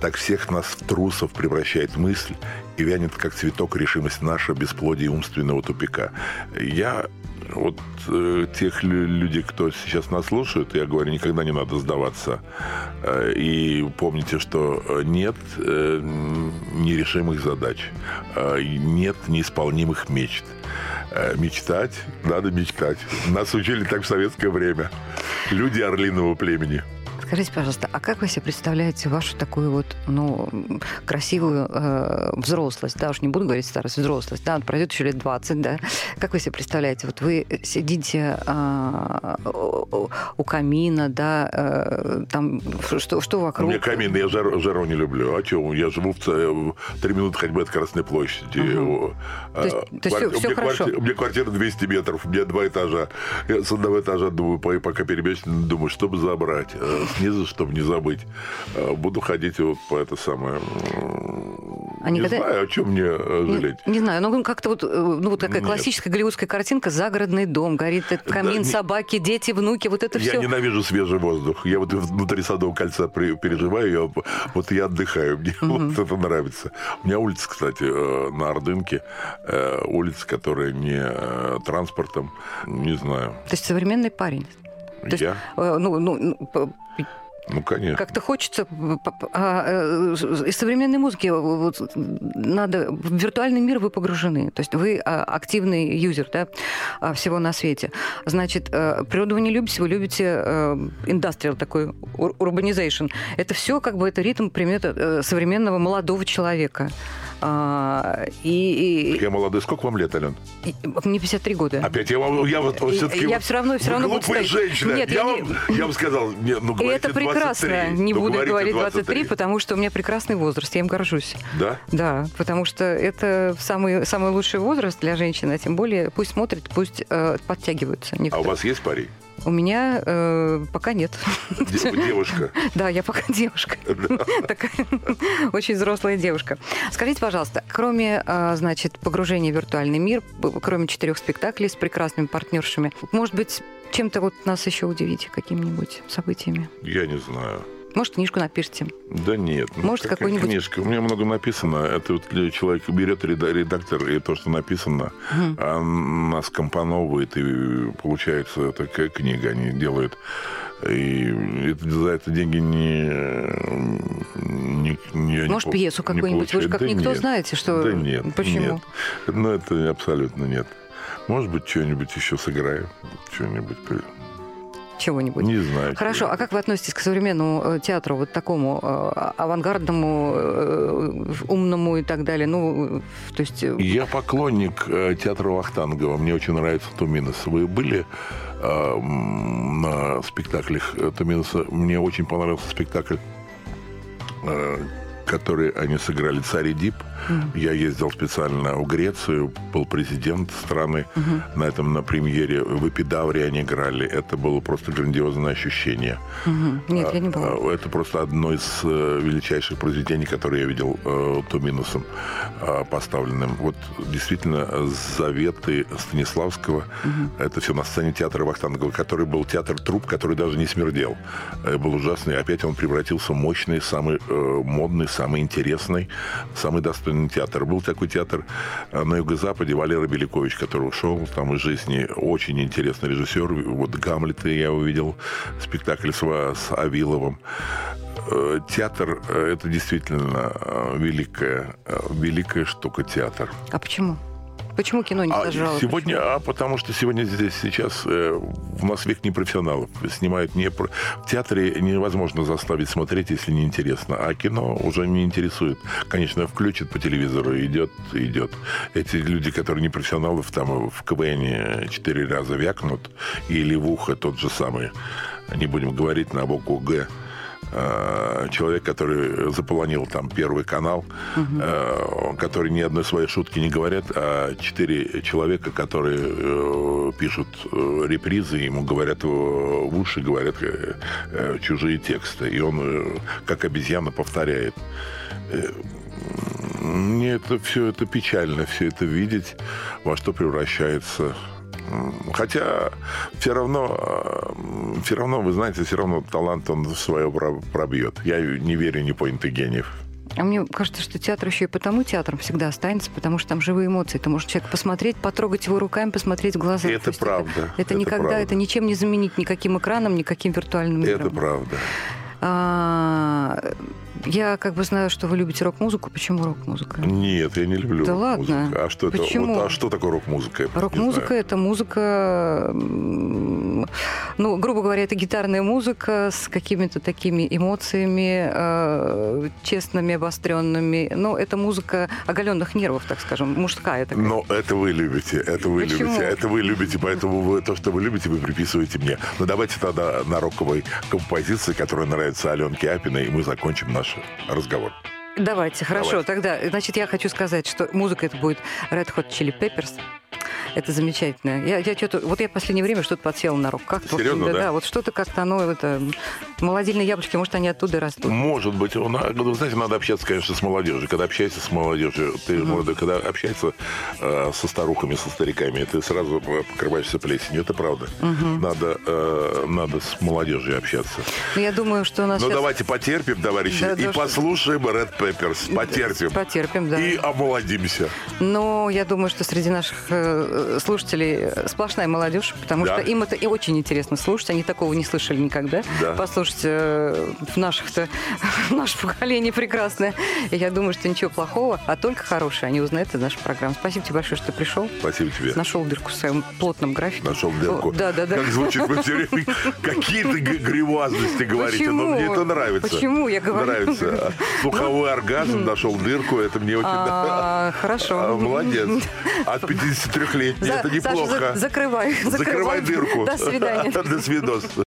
Speaker 3: Так всех нас в трусов превращает мысль, и вянет, как цветок, решимость наша бесплодие умственного тупика. Я вот э, тех лю- людей, кто сейчас нас слушает, я говорю, никогда не надо сдаваться. Э, и помните, что э, нет э, нерешимых задач, э, нет неисполнимых мечт. Э, мечтать надо мечтать. Нас учили так в советское время. Люди орлиного племени.
Speaker 2: Скажите, пожалуйста, а как вы себе представляете вашу такую вот, ну, красивую э, взрослость, да, уж не буду говорить старость, взрослость, да, пройдет еще лет 20, да. Как вы себе представляете? Вот вы сидите а, у у камина, да, э, там, что, что
Speaker 3: У
Speaker 2: вокруг?
Speaker 3: меня камин, я жару, жару не люблю. А что, я живу в, ц- в три минуты ходьбы от Красной площади. О,
Speaker 2: То есть-
Speaker 3: а,
Speaker 2: то есть всё-
Speaker 3: квар- у меня
Speaker 2: хорошо?
Speaker 3: кварти- У меня квартира 200 метров, у меня два этажа. Я с одного этажа думаю, по- пока перебежать, думаю, чтобы забрать. Снизу, чтобы не забыть. Э, Буду ходить вот по это самое...
Speaker 2: А
Speaker 3: не
Speaker 2: никогда-
Speaker 3: знаю, о чем мне э,
Speaker 2: Не,
Speaker 3: жалеть.
Speaker 2: не знаю, ну как-то вот, э, ну вот такая
Speaker 3: Нет.
Speaker 2: классическая голливудская картинка, загородный дом, горит этот камин,
Speaker 3: не-
Speaker 2: собаки, дети, внуки, вот это
Speaker 3: Я
Speaker 2: все.
Speaker 3: ненавижу свежий воздух. Я вот внутри Садового кольца переживаю, я, вот я отдыхаю, мне вот это нравится. У меня улица, кстати, на Ордынке, улица, которая не транспортом, не знаю.
Speaker 2: То есть современный парень. То
Speaker 3: я?
Speaker 2: э, ну, ну, ну,
Speaker 3: конечно.
Speaker 2: Как-то хочется а, э, из современной музыки вот, надо в виртуальный мир вы погружены, то есть вы а, активный юзер да, а, всего на свете. Значит, э, природу вы не любите, вы любите индастриал такой ур- урбанизейшн. Это все как бы это ритм примета э, современного молодого человека. А, И, и-
Speaker 3: Я молодой. Сколько вам лет, Ален?
Speaker 2: и- мне 53 года.
Speaker 3: Опять я вам, я вот все-таки...
Speaker 2: я всё равно- всё равно буду
Speaker 3: глупая
Speaker 2: стоять.
Speaker 3: женщина.
Speaker 2: Нет,
Speaker 3: я,
Speaker 2: я
Speaker 3: вам, я вам сказал, не, ну,
Speaker 2: И это прекрасно.
Speaker 3: 23.
Speaker 2: Не
Speaker 3: Ну,
Speaker 2: буду говорить 23, потому что у меня прекрасный возраст. Я им горжусь.
Speaker 3: Да?
Speaker 2: Да, потому что это самый, самый лучший возраст для женщины, а тем более пусть смотрят, пусть э, подтягиваются.
Speaker 3: А у
Speaker 2: некоторые.
Speaker 3: вас есть парень?
Speaker 2: У меня э, пока нет.
Speaker 3: Де- Девушка.
Speaker 2: Да, я пока девушка. Такая очень взрослая девушка. Скажите, пожалуйста, кроме, э, значит, погружения в виртуальный мир, кроме четырех спектаклей с прекрасными партнершами, может быть, чем-то вот нас еще удивите, какими-нибудь событиями?
Speaker 3: Я не знаю.
Speaker 2: Может, книжку напишите?
Speaker 3: Да нет. ну,
Speaker 2: Может,
Speaker 3: какая
Speaker 2: какой-нибудь-
Speaker 3: книжка? У меня много написано. Это вот человек берет реда- редактор, и то, что написано,
Speaker 2: Мгм.
Speaker 3: а нас компоновывает, и получается такая книга они делают. И это- за это деньги не... не, не не
Speaker 2: Может,
Speaker 3: пол-
Speaker 2: пьесу
Speaker 3: не
Speaker 2: какую-нибудь? Вы же как
Speaker 3: Да
Speaker 2: никто
Speaker 3: нет.
Speaker 2: знаете, что...
Speaker 3: Да нет.
Speaker 2: Почему?
Speaker 3: Нет. Ну, это абсолютно нет. Может быть, что-нибудь еще сыграю. Что-нибудь.
Speaker 2: Чего-нибудь?
Speaker 3: Не знаю.
Speaker 2: Хорошо, а как вы относитесь к современному э, театру, вот такому э, авангардному, э, умному и так далее? Ну, то есть...
Speaker 3: Я поклонник театра Вахтангова. Мне очень нравится Туминос. Вы были э, на спектаклях Туминоса? Мне очень понравился спектакль э, который они сыграли «Царь и Дип». Я ездил специально в Грецию, был президент страны на этом, на премьере. В Эпидавре они играли. Это было просто грандиозное ощущение.
Speaker 2: Мгм. Нет, я не была.
Speaker 3: А, Это просто одно из э, величайших произведений, которые я видел э, Туминусом э, поставленным. Вот действительно заветы Станиславского. Это все на сцене театра Вахтангова, который был театр труп, который даже не смердел. Э, Был ужасный. Опять он превратился в мощный, самый э, модный, самый интересный, самый достойный театр. Был такой театр э, на юго-западе Валера Белякович, который ушел там из жизни. Очень интересный режиссер. Вот Гамлета я увидел, спектакль с, с Авиловым. Э, Театр э, это действительно великая, великая штука театр.
Speaker 2: А почему? Почему кино не
Speaker 3: А
Speaker 2: зажало?
Speaker 3: сегодня, а потому что сегодня здесь сейчас э, у нас век непрофессионалов. Снимают не про... В театре невозможно заставить смотреть, если не интересно. А кино уже не интересует. Конечно, включит по телевизору, идет, идет. Эти люди, которые не профессионалов, там в КВН четыре раза вякнут, или в ухо тот же самый, не будем говорить на букву Г, э, человек, который заполонил там первый канал, э, который ни одной своей шутки не говорят, а четыре человека, которые э, пишут э, репризы, ему говорят в, в уши, говорят э, э, чужие тексты, и он э, как обезьяна повторяет. Мне это все это печально, все это видеть, во что превращается Хотя все равно, все равно, вы знаете, все равно талант он свое про- пробьет. Я не верю ни поинты гениев.
Speaker 2: А мне кажется, что театр еще и потому театром всегда останется, потому что там живые эмоции. Ты можешь человека посмотреть, потрогать его руками, посмотреть в глаза.
Speaker 3: Это правда,
Speaker 2: Это,
Speaker 3: это
Speaker 2: никогда,
Speaker 3: правда.
Speaker 2: это ничем не заменить никаким экраном, никаким виртуальным
Speaker 3: Это
Speaker 2: миром.
Speaker 3: правда.
Speaker 2: А, я как бы знаю, что вы любите рок-музыку. Почему рок-музыка?
Speaker 3: Нет, я не люблю
Speaker 2: Да ладно?
Speaker 3: А что это?
Speaker 2: Почему?
Speaker 3: Вот, а что такое рок-музыка?
Speaker 2: Рок-музыка это музыка, ну, грубо говоря, это гитарная музыка с какими-то такими эмоциями, э, честными, обостренными. Ну, это музыка оголенных нервов, так скажем, мужская такая.
Speaker 3: Но это вы любите, это вы
Speaker 2: Почему?
Speaker 3: любите, это вы любите, поэтому вы, то, что вы любите, вы приписываете мне. Но давайте тогда на роковой композиции, которая нравится Аленке Апиной, и мы закончим наш разговор.
Speaker 2: Давайте, хорошо.
Speaker 3: Давайте.
Speaker 2: Тогда, значит, я хочу сказать, что музыка это будет Red Hot Chili Peppers. Это замечательно. Я, я что-то, вот я в последнее время что-то подсела на рок. Как-то,
Speaker 3: Серьезно, да?
Speaker 2: вот что-то как-то оно, это, молодильные яблочки, может, они оттуда растут.
Speaker 3: Может быть, он, а, ну, знаете, надо общаться, конечно, с молодежью. Когда общаешься с молодежью, ты молодой, когда общаешься э, со старухами, со стариками, ты сразу э, покрываешься плесенью. Это правда. Надо, э, надо с молодежью общаться.
Speaker 2: Но я думаю, что у нас
Speaker 3: Ну,
Speaker 2: сейчас-
Speaker 3: давайте потерпим, товарищи,
Speaker 2: Да,
Speaker 3: и
Speaker 2: да, что-
Speaker 3: послушаем Red Peppers. Потерпим.
Speaker 2: Потерпим, да.
Speaker 3: И омолодимся.
Speaker 2: Но я думаю, что среди наших э, слушателей сплошная молодежь, потому
Speaker 3: Да.
Speaker 2: что им это и очень интересно слушать. Они такого не слышали никогда.
Speaker 3: Да.
Speaker 2: Послушать э, в наших-то наше поколение прекрасное. И я думаю, что ничего плохого, а только хорошее они узнают из нашей программы. Спасибо тебе большое, что ты пришел.
Speaker 3: Спасибо тебе.
Speaker 2: Нашел дырку в своем плотном графике.
Speaker 3: Нашел дырку.
Speaker 2: О, Да, да, да.
Speaker 3: Как звучит вы все время. Какие-то гривазности говорите. Но
Speaker 2: Почему?
Speaker 3: мне это нравится.
Speaker 2: Почему? Я говорю.
Speaker 3: Нравится. Слуховой оргазм нашел дырку. Это мне очень
Speaker 2: А, хорошо.
Speaker 3: Молодец. От 53-летней
Speaker 2: За-
Speaker 3: это
Speaker 2: Саша,
Speaker 3: неплохо.
Speaker 2: за- закрывай.
Speaker 3: Закрывай дырку.
Speaker 2: До свидания.
Speaker 3: До свидос.